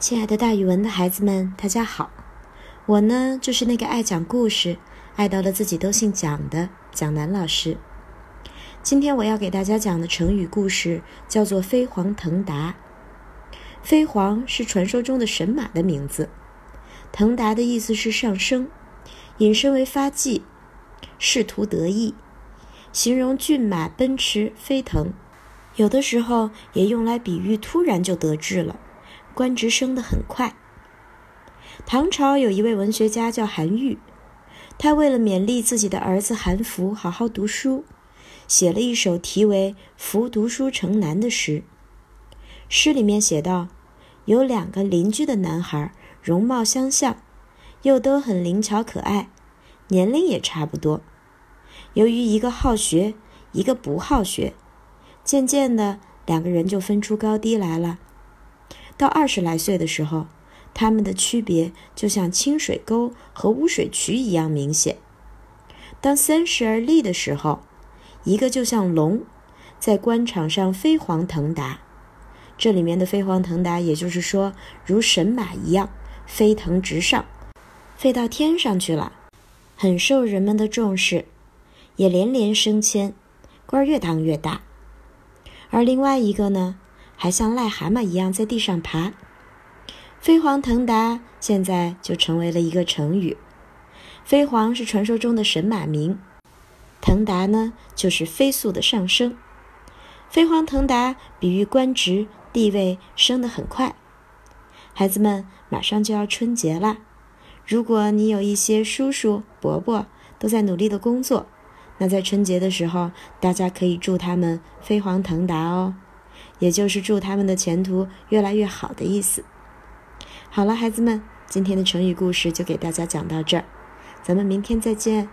亲爱的，大语文的孩子们，大家好！我呢，就是那个爱讲故事、爱到了自己都姓蒋的蒋楠老师。今天我要给大家讲的成语故事叫做“飞黄腾达”。飞黄是传说中的神马的名字，腾达的意思是上升，引申为发迹、仕途得意，形容骏马奔驰飞腾，有的时候也用来比喻突然就得志了。官职升得很快。唐朝有一位文学家叫韩愈，他为了勉励自己的儿子韩福好好读书，写了一首题为《福读书城南》的诗。诗里面写道：有两个邻居的男孩，容貌相像，又都很灵巧可爱，年龄也差不多。由于一个好学，一个不好学，渐渐的两个人就分出高低来了。到二十来岁的时候，他们的区别就像清水沟和污水渠一样明显。当三十而立的时候，一个就像龙，在官场上飞黄腾达。这里面的飞黄腾达，也就是说如神马一样飞腾直上，飞到天上去了，很受人们的重视，也连连升迁，官越当越大。而另外一个呢？还像癞蛤蟆一样在地上爬，飞黄腾达，现在就成为了一个成语。飞黄是传说中的神马名，腾达呢就是飞速的上升。飞黄腾达比喻官职地位升得很快。孩子们，马上就要春节了，如果你有一些叔叔伯伯都在努力的工作，那在春节的时候，大家可以祝他们飞黄腾达哦。也就是祝他们的前途越来越好的意思。好了，孩子们，今天的成语故事就给大家讲到这儿，咱们明天再见。